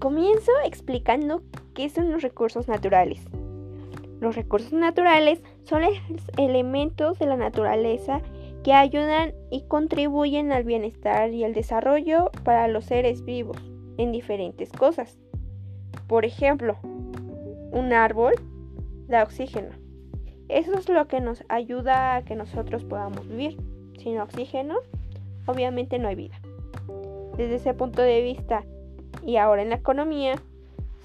Comienzo explicando qué son los recursos naturales. Los recursos naturales son los elementos de la naturaleza que ayudan y contribuyen al bienestar y al desarrollo para los seres vivos en diferentes cosas. Por ejemplo, un árbol da oxígeno. Eso es lo que nos ayuda a que nosotros podamos vivir. Sin oxígeno, obviamente no hay vida. Desde ese punto de vista, y ahora en la economía,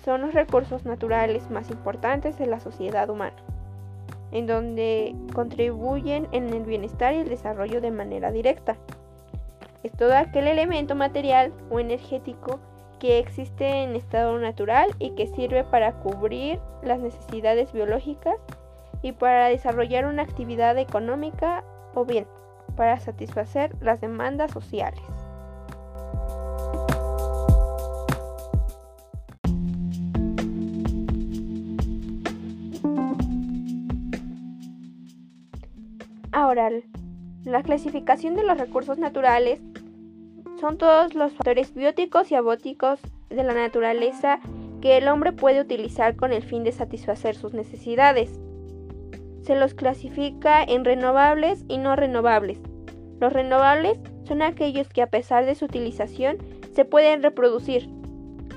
son los recursos naturales más importantes de la sociedad humana, en donde contribuyen en el bienestar y el desarrollo de manera directa. Es todo aquel elemento material o energético que existe en estado natural y que sirve para cubrir las necesidades biológicas y para desarrollar una actividad económica o bien para satisfacer las demandas sociales. La clasificación de los recursos naturales son todos los factores bióticos y abóticos de la naturaleza que el hombre puede utilizar con el fin de satisfacer sus necesidades. Se los clasifica en renovables y no renovables. Los renovables son aquellos que a pesar de su utilización se pueden reproducir.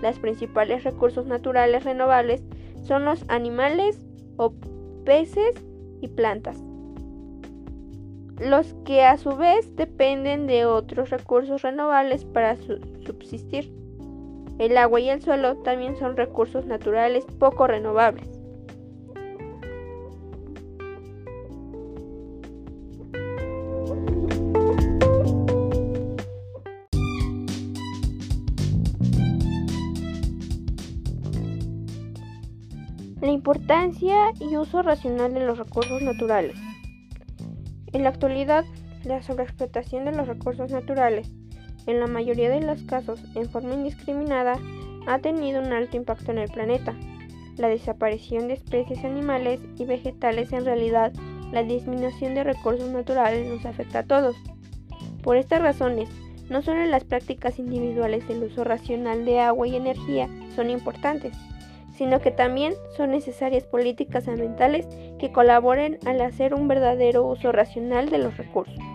Los principales recursos naturales renovables son los animales o peces y plantas los que a su vez dependen de otros recursos renovables para subsistir. El agua y el suelo también son recursos naturales poco renovables. La importancia y uso racional de los recursos naturales. En la actualidad, la sobreexplotación de los recursos naturales, en la mayoría de los casos en forma indiscriminada, ha tenido un alto impacto en el planeta. La desaparición de especies animales y vegetales en realidad, la disminución de recursos naturales nos afecta a todos. Por estas razones, no solo las prácticas individuales del uso racional de agua y energía son importantes, sino que también son necesarias políticas ambientales que colaboren al hacer un verdadero uso racional de los recursos.